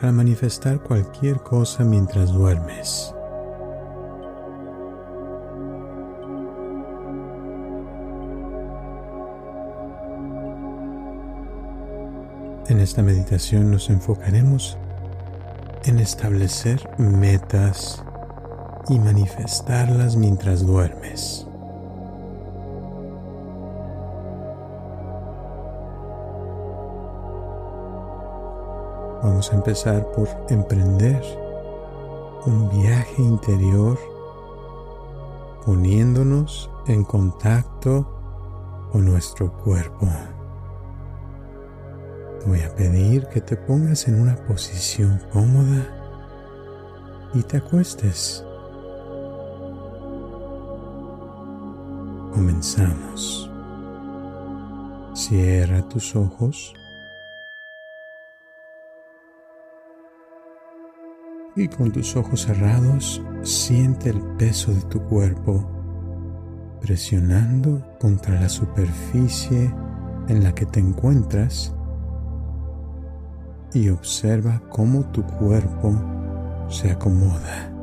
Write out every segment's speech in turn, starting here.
para manifestar cualquier cosa mientras duermes. En esta meditación nos enfocaremos en establecer metas y manifestarlas mientras duermes. Empezar por emprender un viaje interior poniéndonos en contacto con nuestro cuerpo. Voy a pedir que te pongas en una posición cómoda y te acuestes. Comenzamos. Cierra tus ojos y con tus ojos cerrados siente el peso de tu cuerpo presionando contra la superficie en la que te encuentras y observa cómo tu cuerpo se acomoda.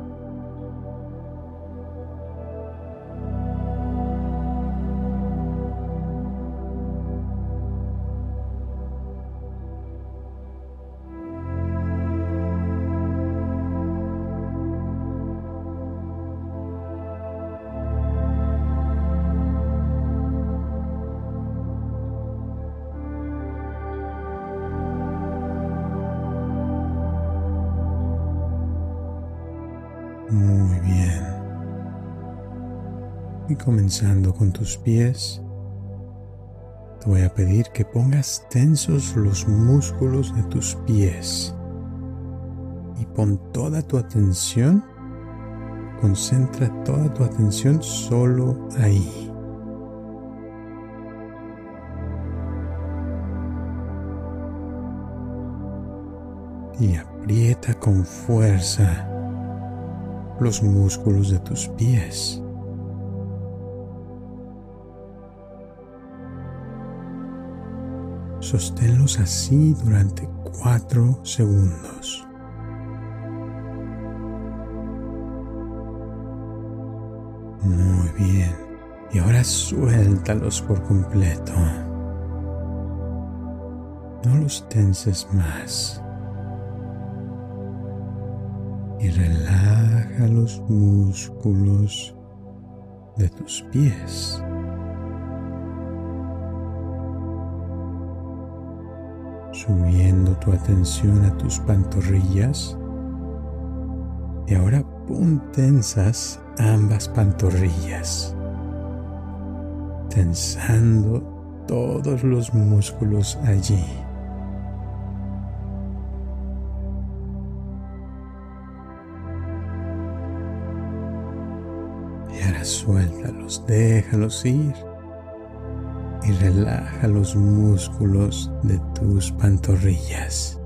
Comenzando con tus pies, te voy a pedir que pongas tensos los músculos de tus pies y pon toda tu atención, concentra toda tu atención solo ahí. Y aprieta con fuerza los músculos de tus pies. Sosténlos así durante cuatro segundos. Muy bien. Y ahora suéltalos por completo. No los tenses más. Y relaja los músculos de tus pies. Subiendo tu atención a tus pantorrillas. Y ahora pon tensas ambas pantorrillas. Tensando todos los músculos allí. Y ahora suéltalos, déjalos ir y relaja los músculos de tus pantorrillas.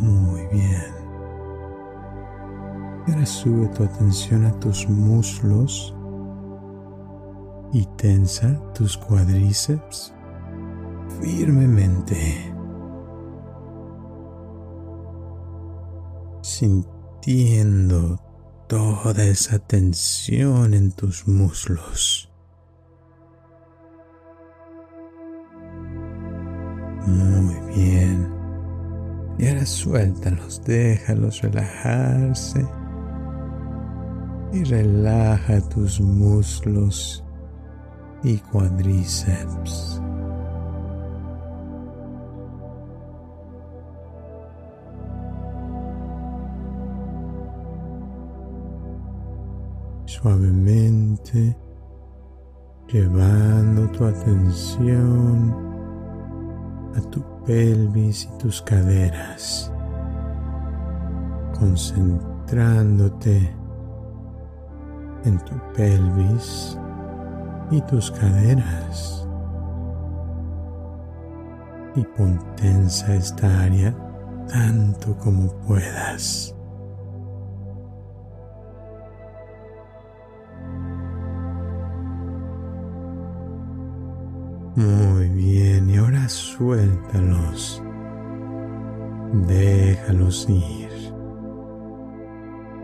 Muy bien. Ahora sube tu atención a tus muslos y tensa tus cuadríceps firmemente. Sintiendo toda esa tensión en tus muslos. Muy bien. Y ahora suéltalos, déjalos relajarse. Y relaja tus muslos y cuadríceps. Suavemente llevando tu atención a tu pelvis y tus caderas, concentrándote en tu pelvis y tus caderas. Y pon tensa esta área tanto como puedas. Muy bien, y ahora suéltalos. Déjalos ir.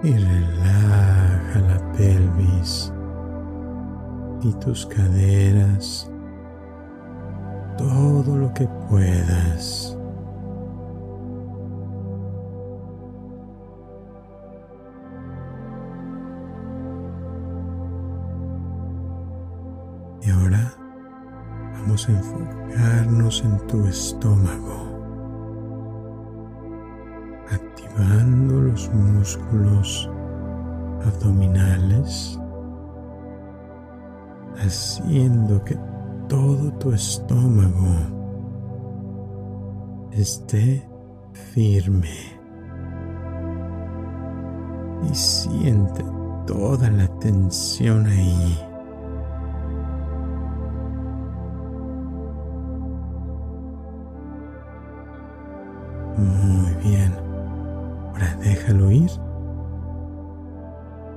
Y relaja la pelvis y tus caderas todo lo que puedas. Enfocarnos en tu estómago, activando los músculos abdominales, haciendo que todo tu estómago esté firme y siente toda la tensión ahí.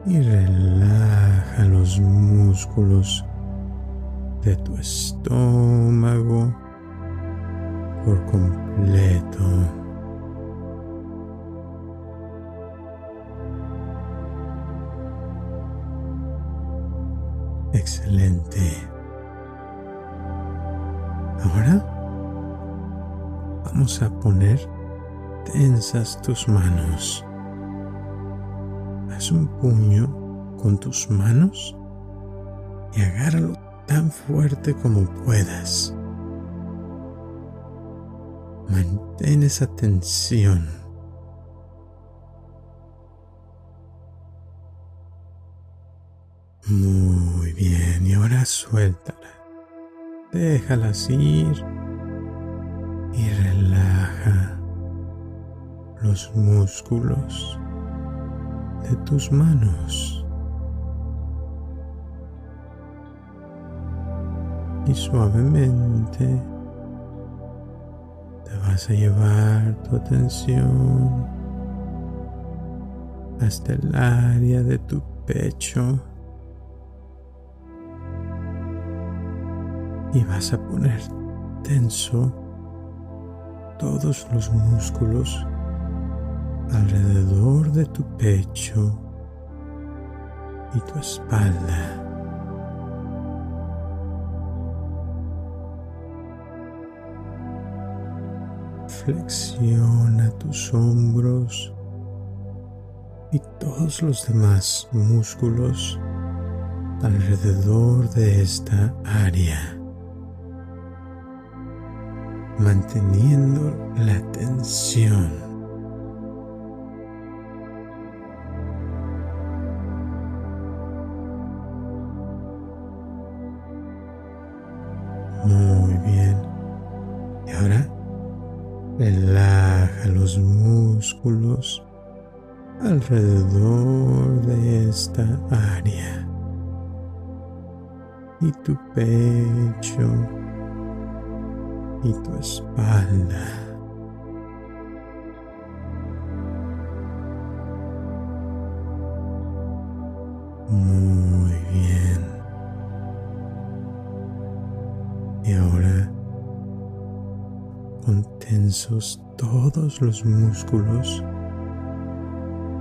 Y relaja los músculos de tu estómago por completo. Excelente. Ahora vamos a poner tensas tus manos. Haz un puño con tus manos y agárralo tan fuerte como puedas. Mantén esa tensión. Muy bien, y ahora suéltala. Déjalas ir y relaja los músculos de tus manos. y suavemente te vas a llevar tu atención hasta el área de tu pecho y vas a poner tenso todos los músculos alrededor de tu pecho y tu espalda. Flexiona tus hombros y todos los demás músculos alrededor de esta área, manteniendo la tensión. Área y tu pecho y tu espalda. Muy bien. Y ahora con tensos todos los músculos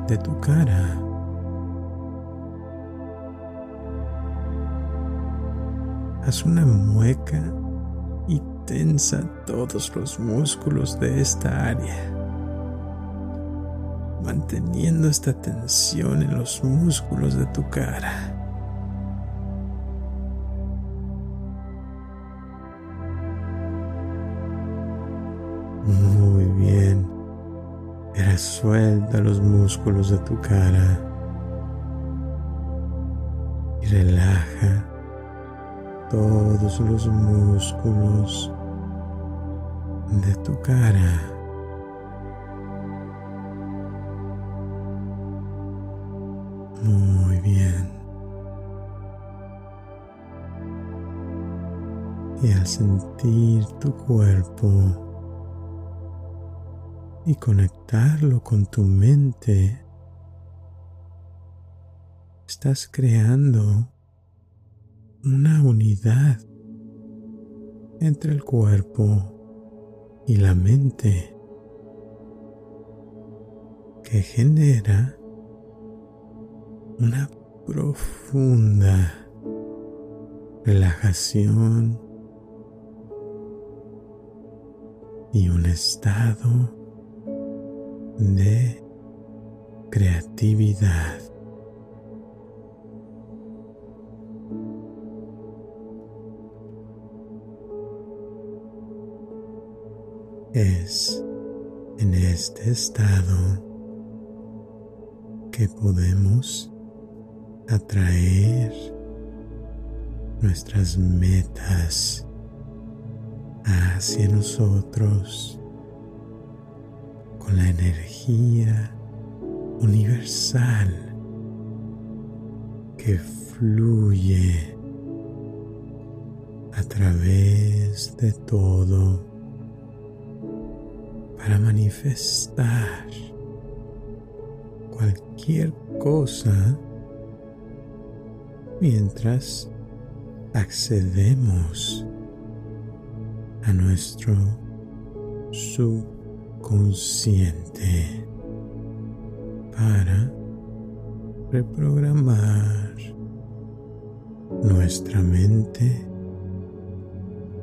de tu cara. Haz una mueca y tensa todos los músculos de esta área, manteniendo esta tensión en los músculos de tu cara. Muy bien. Ahora suelta los músculos de tu cara y relaja todos los músculos de tu cara. Muy bien. Y al sentir tu cuerpo y conectarlo con tu mente, estás creando una unidad entre el cuerpo y la mente que genera una profunda relajación y un estado de creatividad. Es en este estado que podemos atraer nuestras metas hacia nosotros con la energía universal que fluye a través de todo para manifestar cualquier cosa mientras accedemos a nuestro subconsciente para reprogramar nuestra mente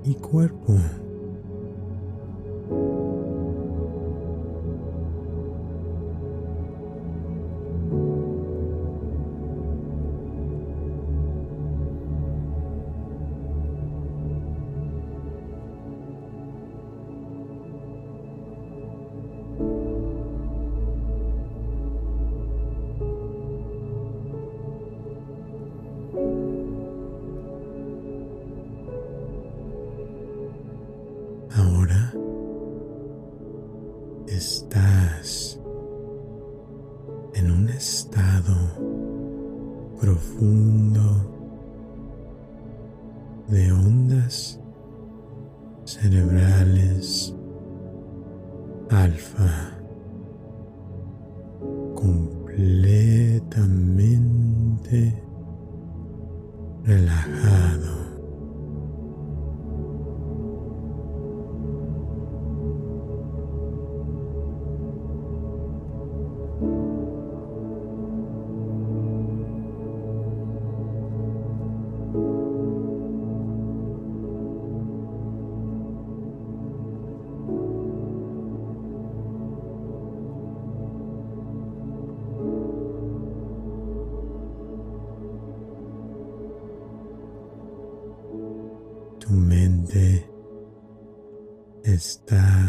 y cuerpo. Está abierta.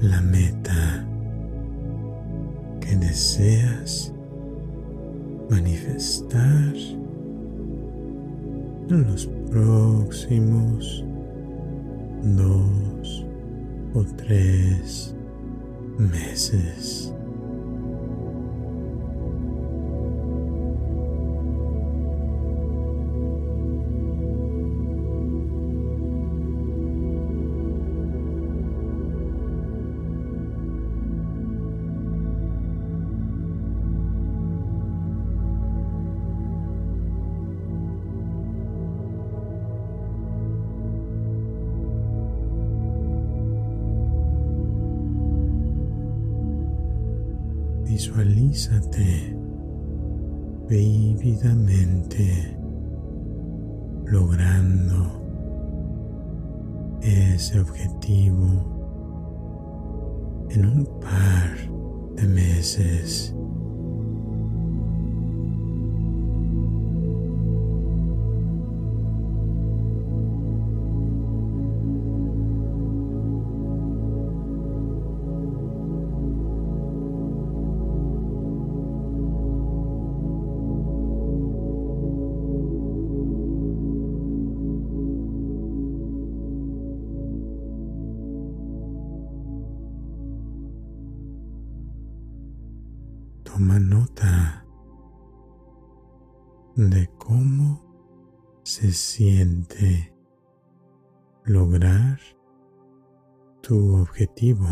La meta que deseas manifestar en los próximos dos o tres meses. Toma nota de cómo se siente lograr tu objetivo.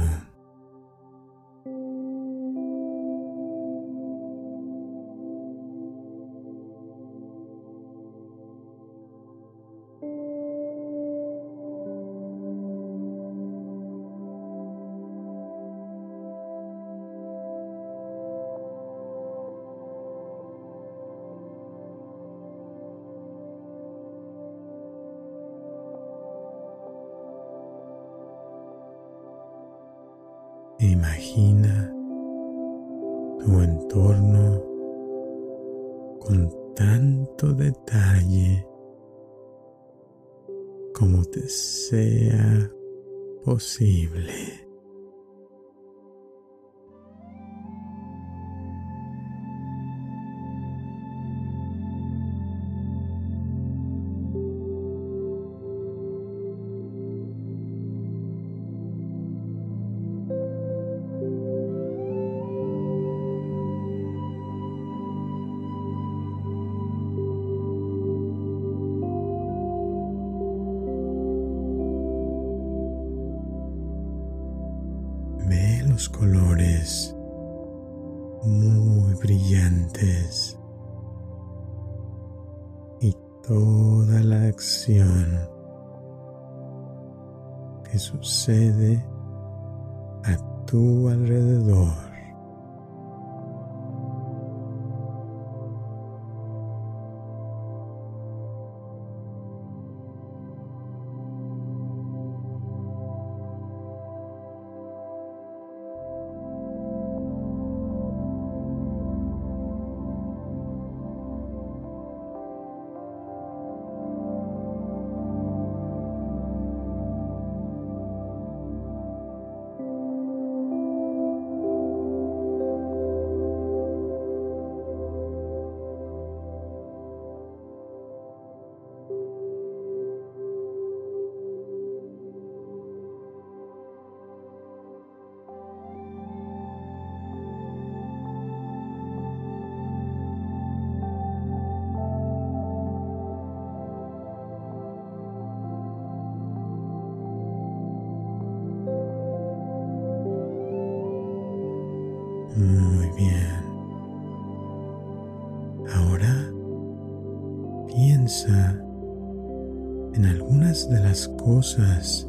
Cosas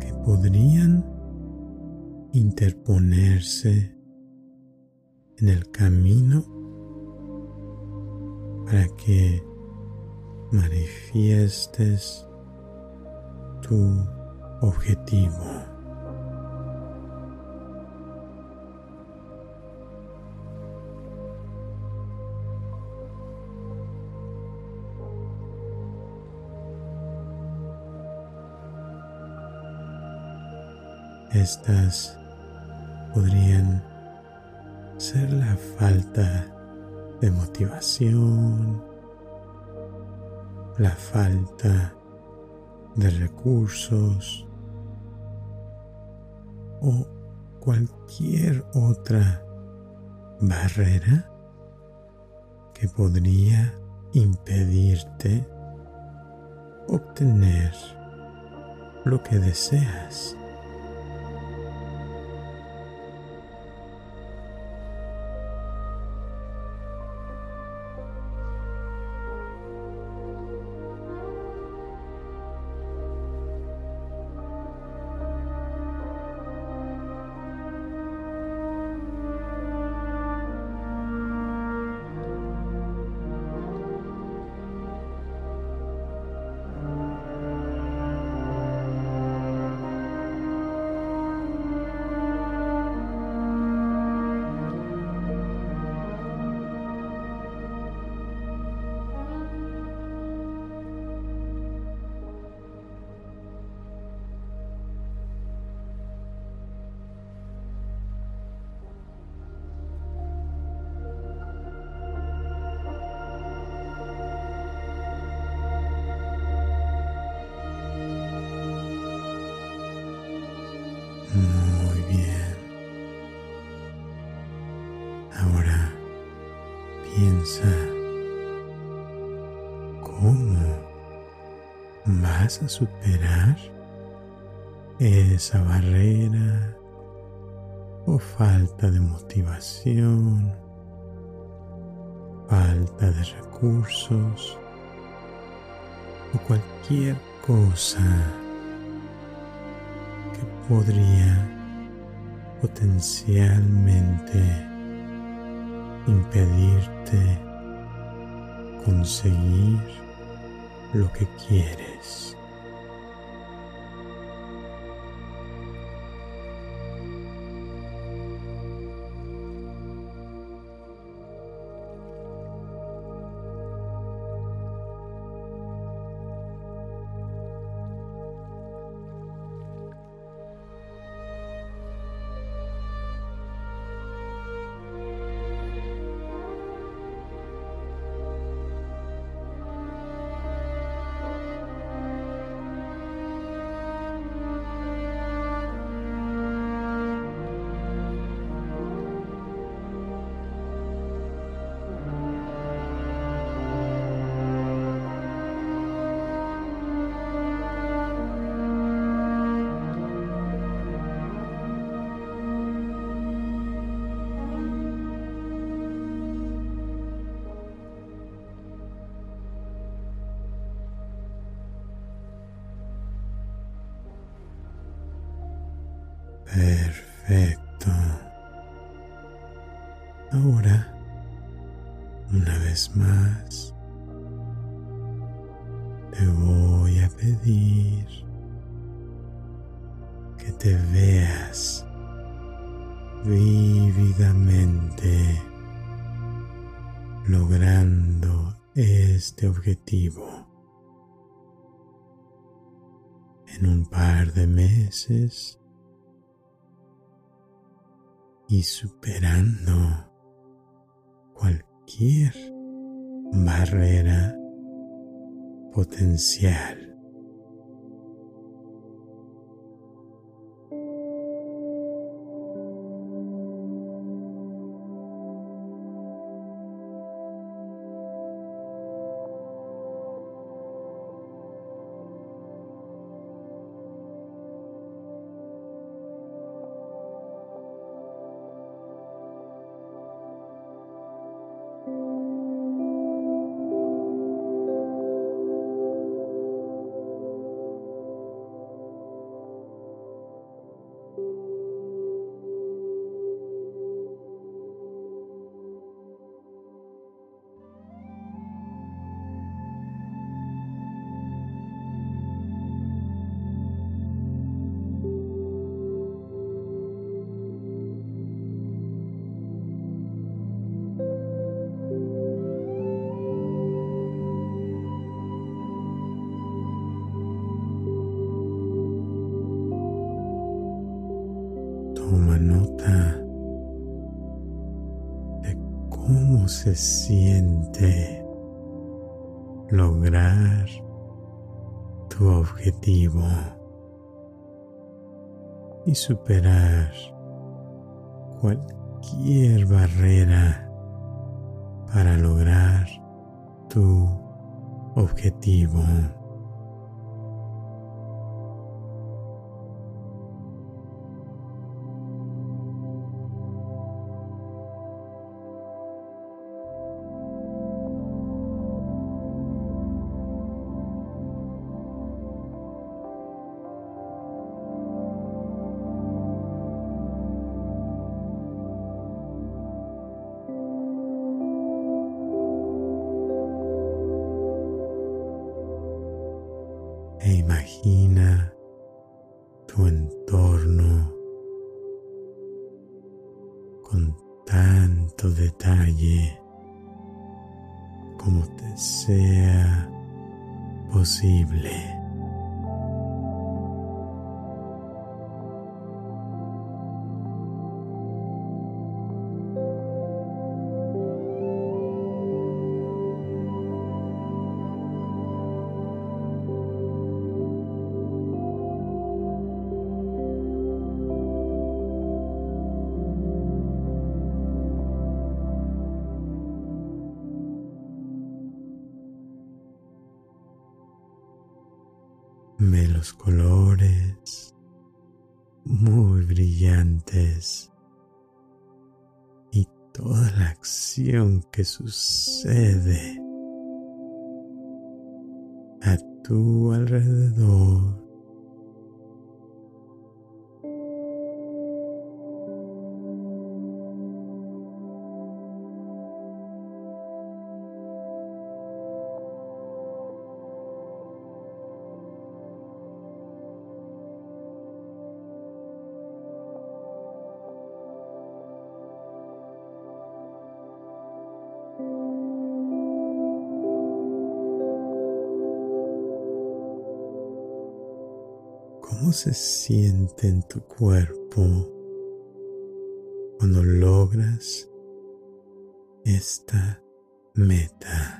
que podrían interponerse en el camino para que manifiestes tu objetivo. Estas podrían ser la falta de motivación, la falta de recursos o cualquier otra barrera que podría impedirte obtener lo que deseas. A superar esa barrera o falta de motivación, falta de recursos o cualquier cosa podría potencialmente impedirte conseguir lo que quieres. En un par de meses y superando cualquier barrera potencial. Se siente lograr tu objetivo y superar cualquier barrera para lograr tu objetivo. E imagina tu entorno con tanto detalle como te sea posible. Sucede a tu alrededor. Se siente en tu cuerpo cuando logras esta meta?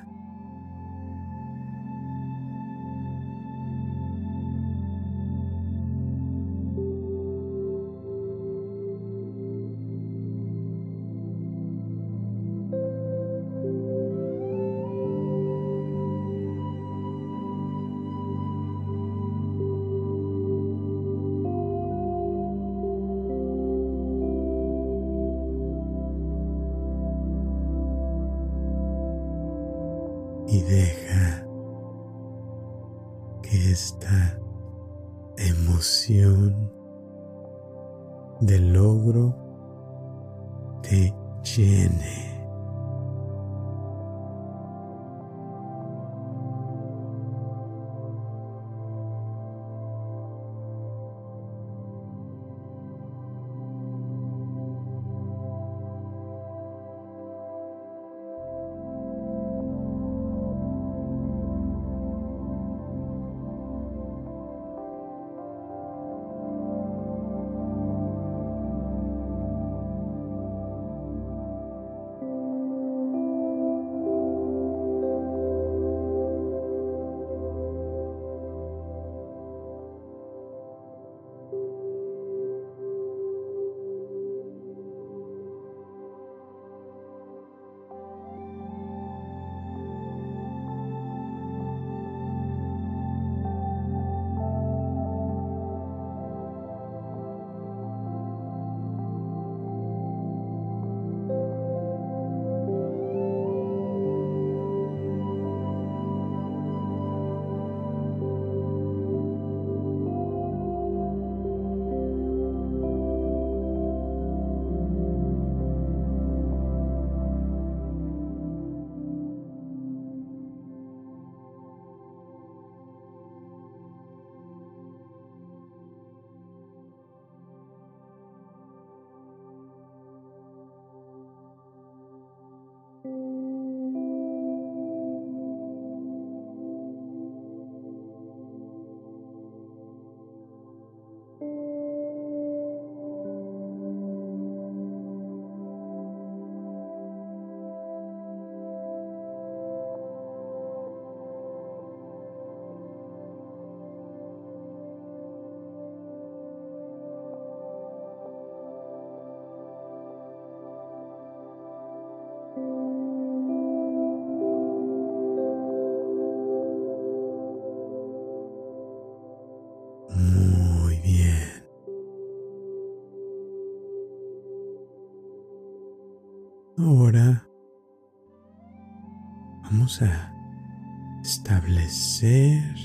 Establecer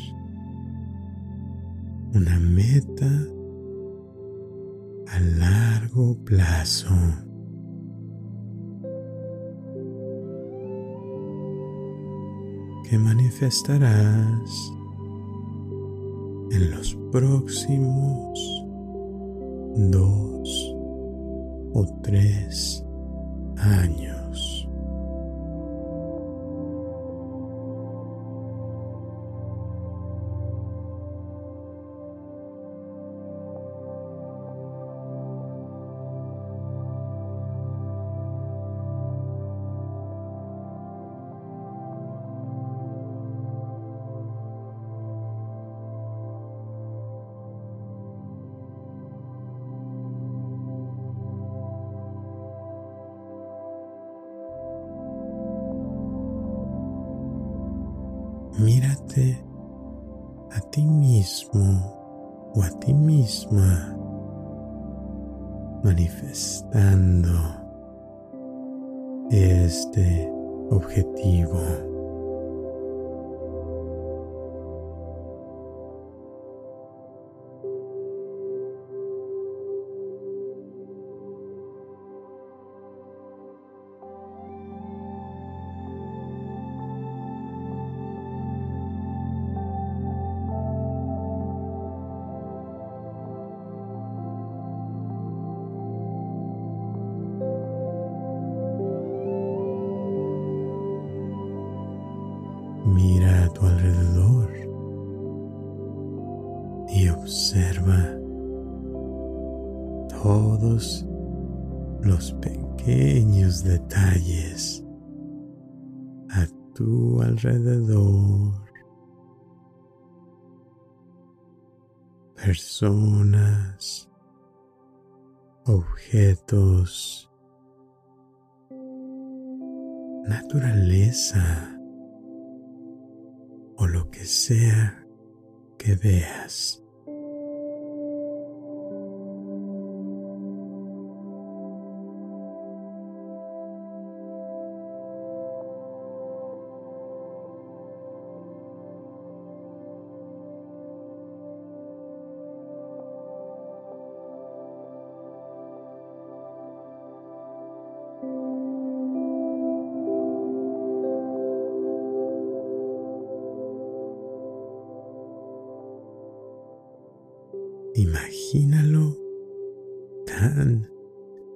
una meta a largo plazo. que manifestarás en los próximos dos o tres mírate a ti mismo o a ti misma manifestando este objetivo. Imagínalo tan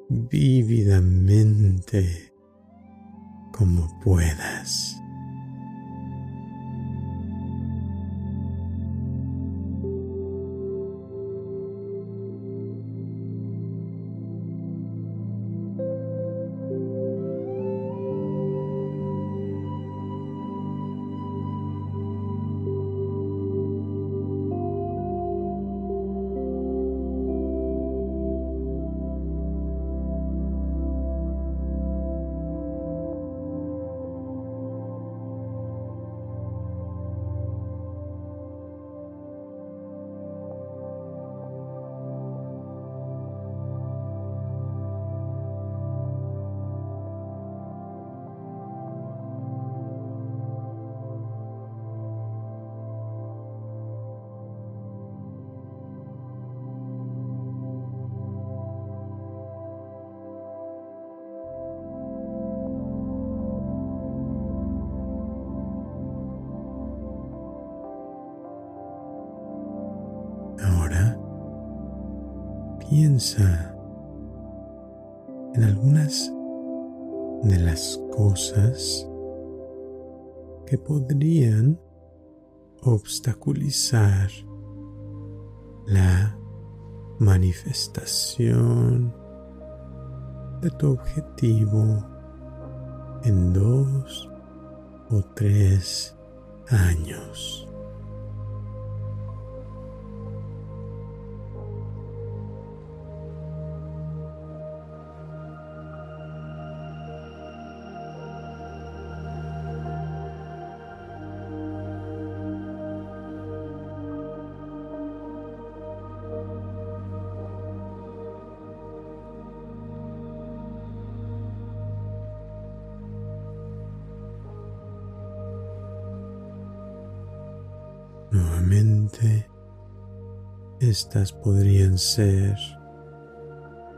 vívidamente como puedas. La manifestación de tu objetivo en dos o tres años. Estas podrían ser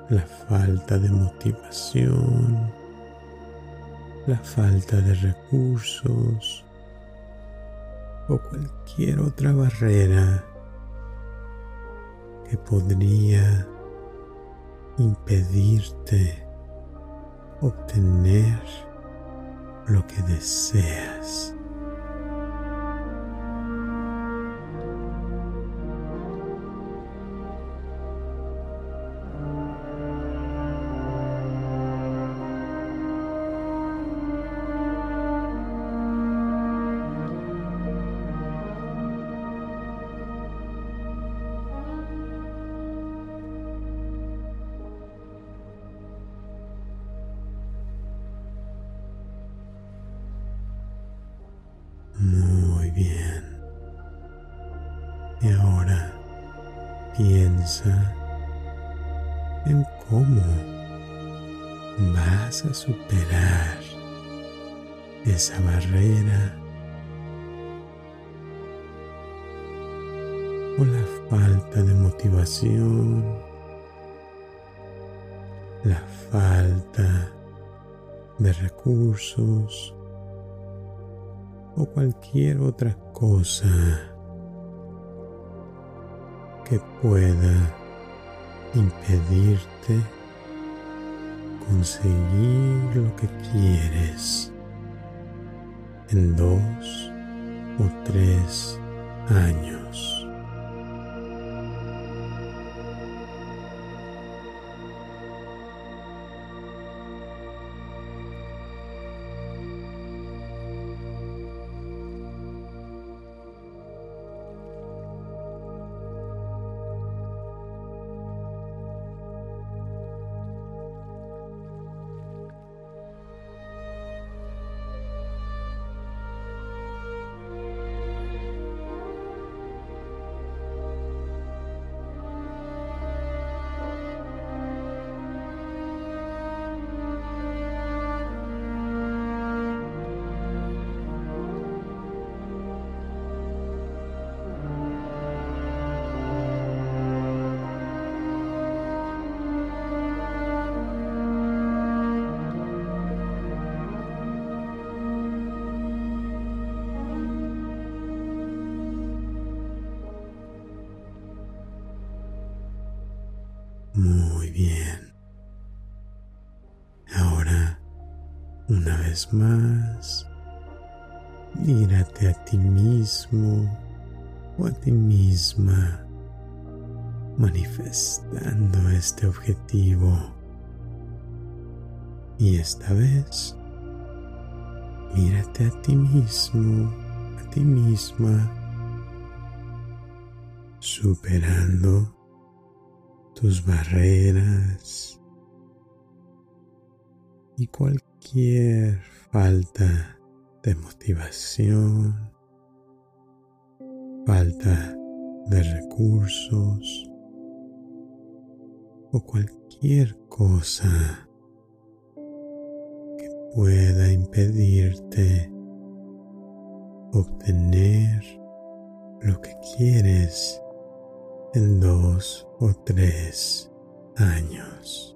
la falta de motivación, la falta de recursos o cualquier otra barrera que podría impedirte obtener lo que deseas. Que pueda impedirte conseguir lo que quieres en dos o tres años. Más, mírate a ti mismo o a ti misma manifestando este objetivo. Y esta vez, mírate a ti mismo, a ti misma, superando tus barreras y cualquier falta de motivación, falta de recursos o cualquier cosa que pueda impedirte obtener lo que quieres en dos o tres años.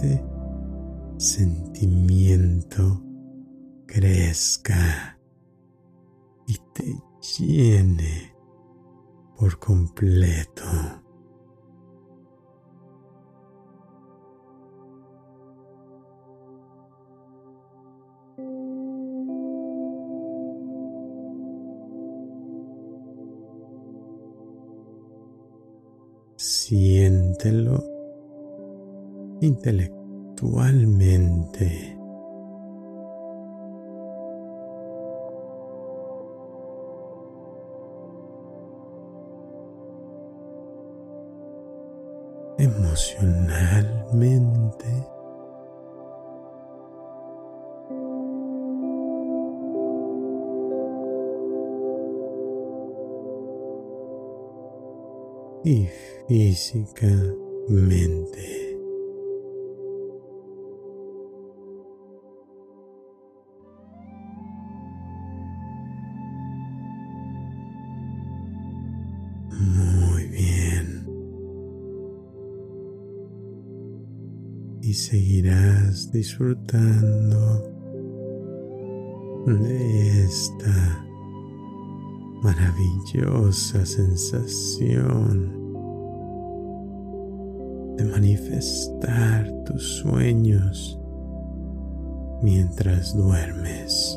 Este sentimiento crezca y te llene por completo. Siéntelo intelectualmente. emocionalmente y físicamente. Seguirás disfrutando de esta maravillosa sensación de manifestar tus sueños mientras duermes.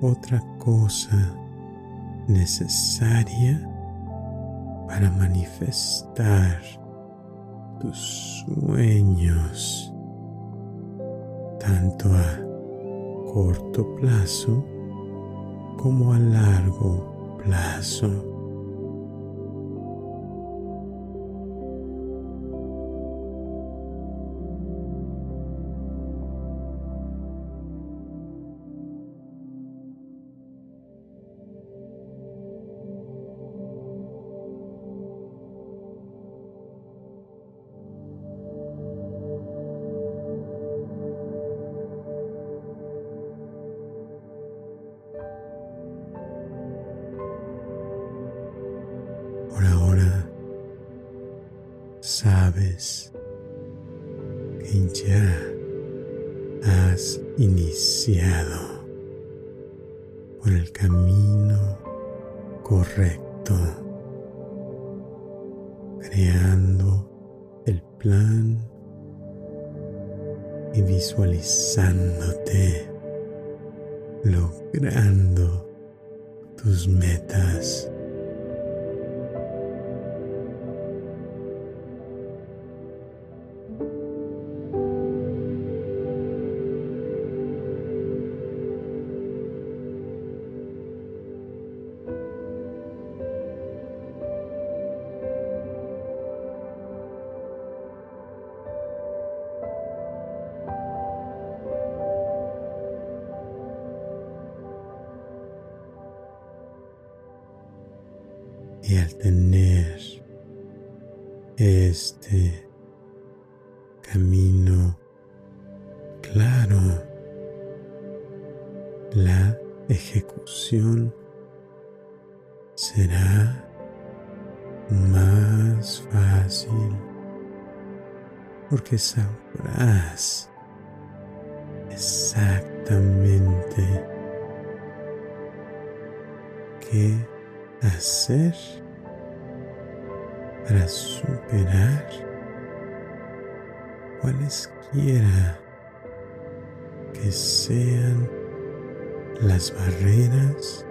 Otra cosa necesaria para manifestar tus sueños tanto a corto plazo como a largo plazo. Más fácil porque sabrás exactamente qué hacer para superar cualesquiera que sean las barreras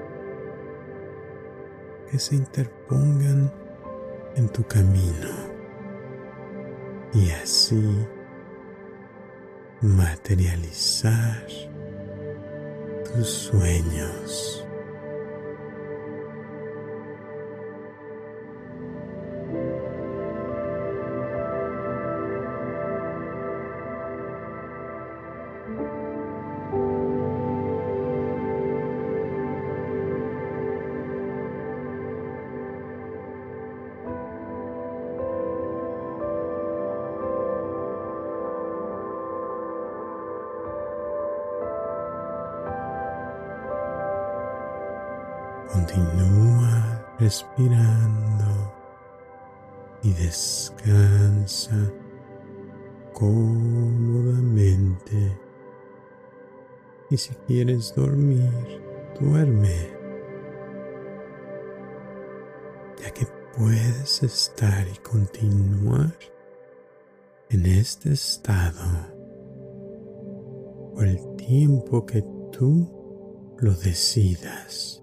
que se interpongan en tu camino y así materializar tus sueños. Que tú lo decidas.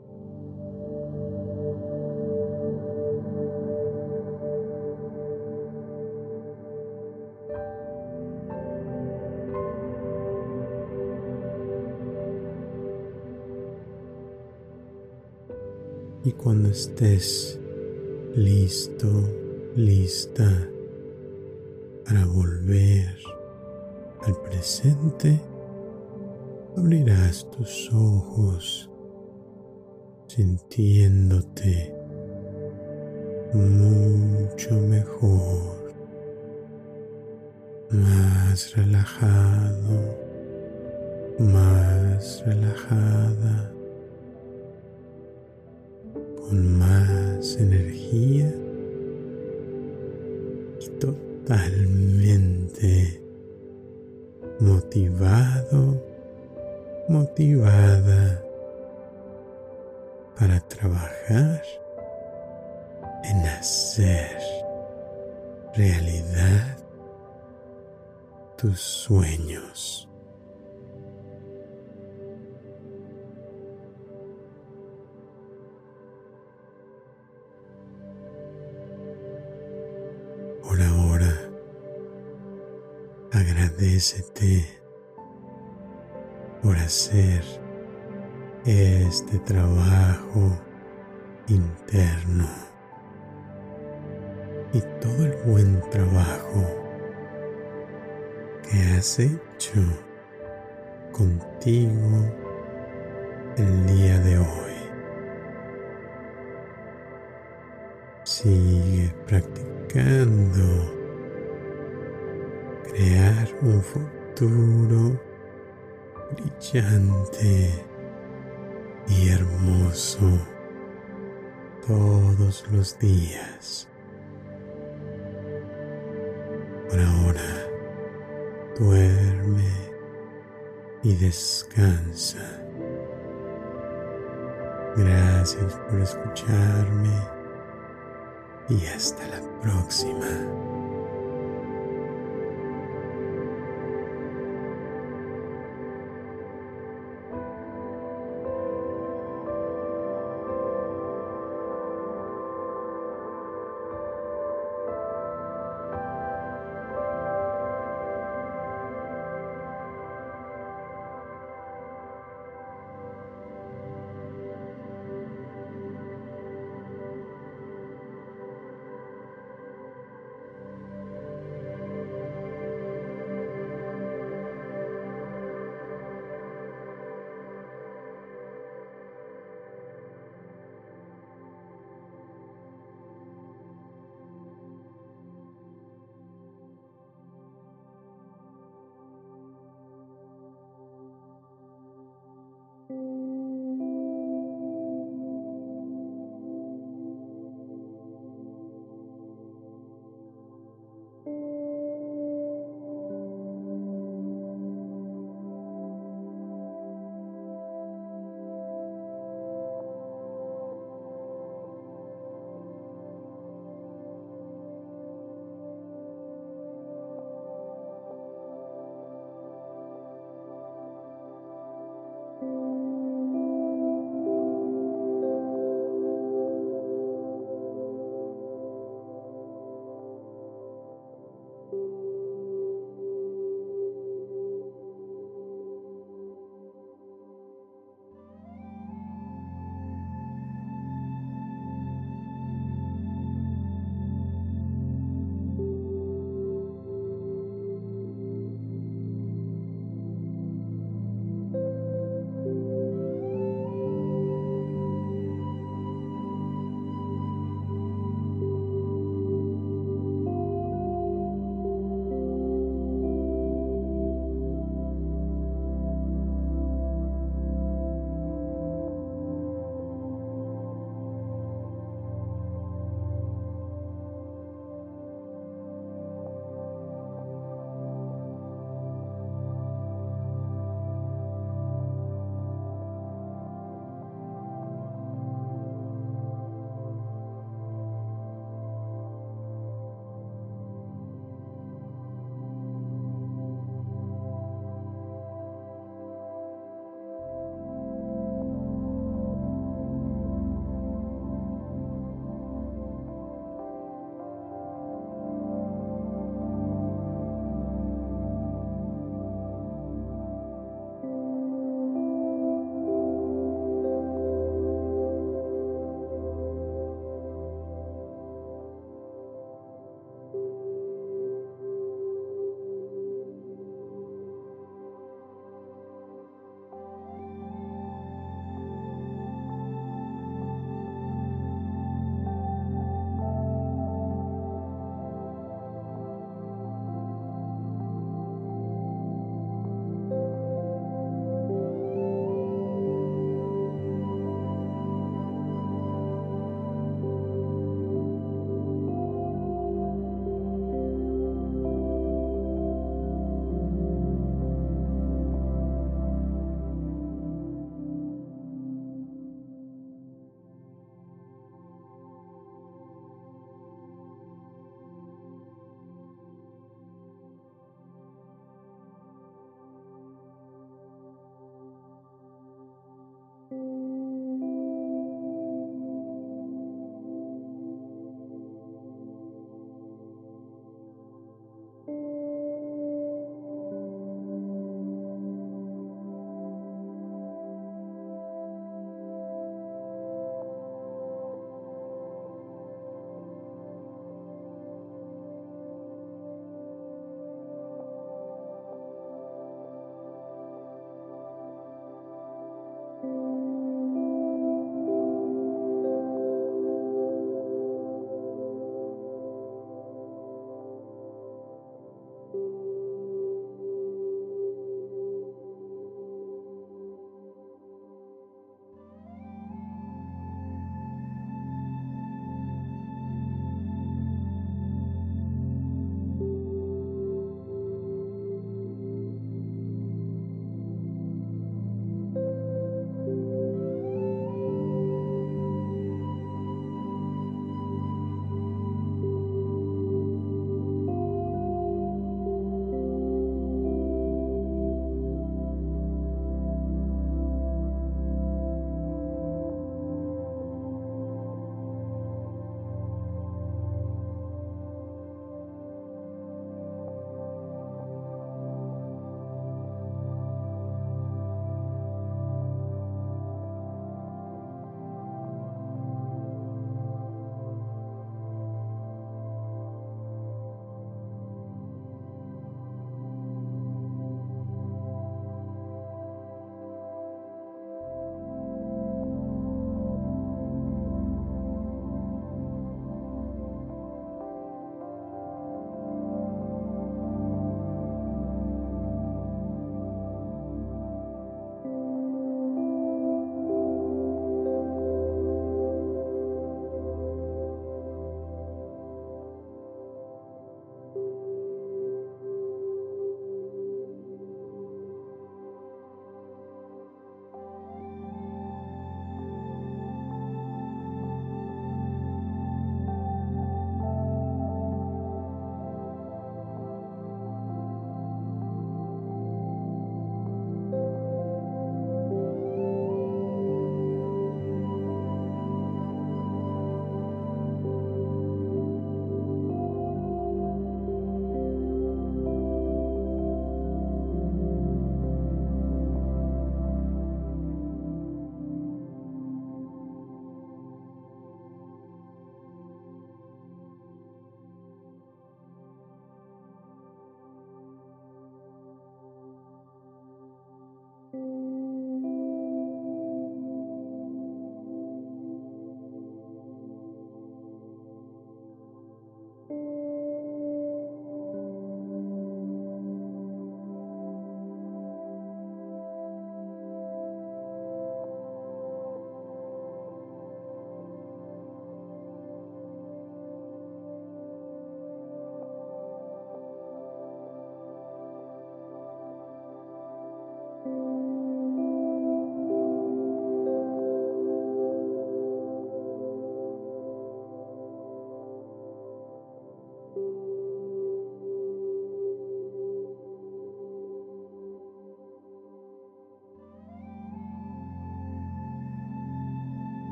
y cuando estés listo, lista para volver al presente, abrirás tus ojos sintiéndote mucho mejor, más relajado, más relajada con más energía motivada para trabajar en hacer realidad tus sueños. agradecete por hacer este trabajo interno y todo el buen trabajo que has hecho contigo el día de hoy. Sigue practicando crear un futuro brillante y hermoso todos los días. Por ahora, duerme y descansa. Gracias por escucharme y hasta la próxima.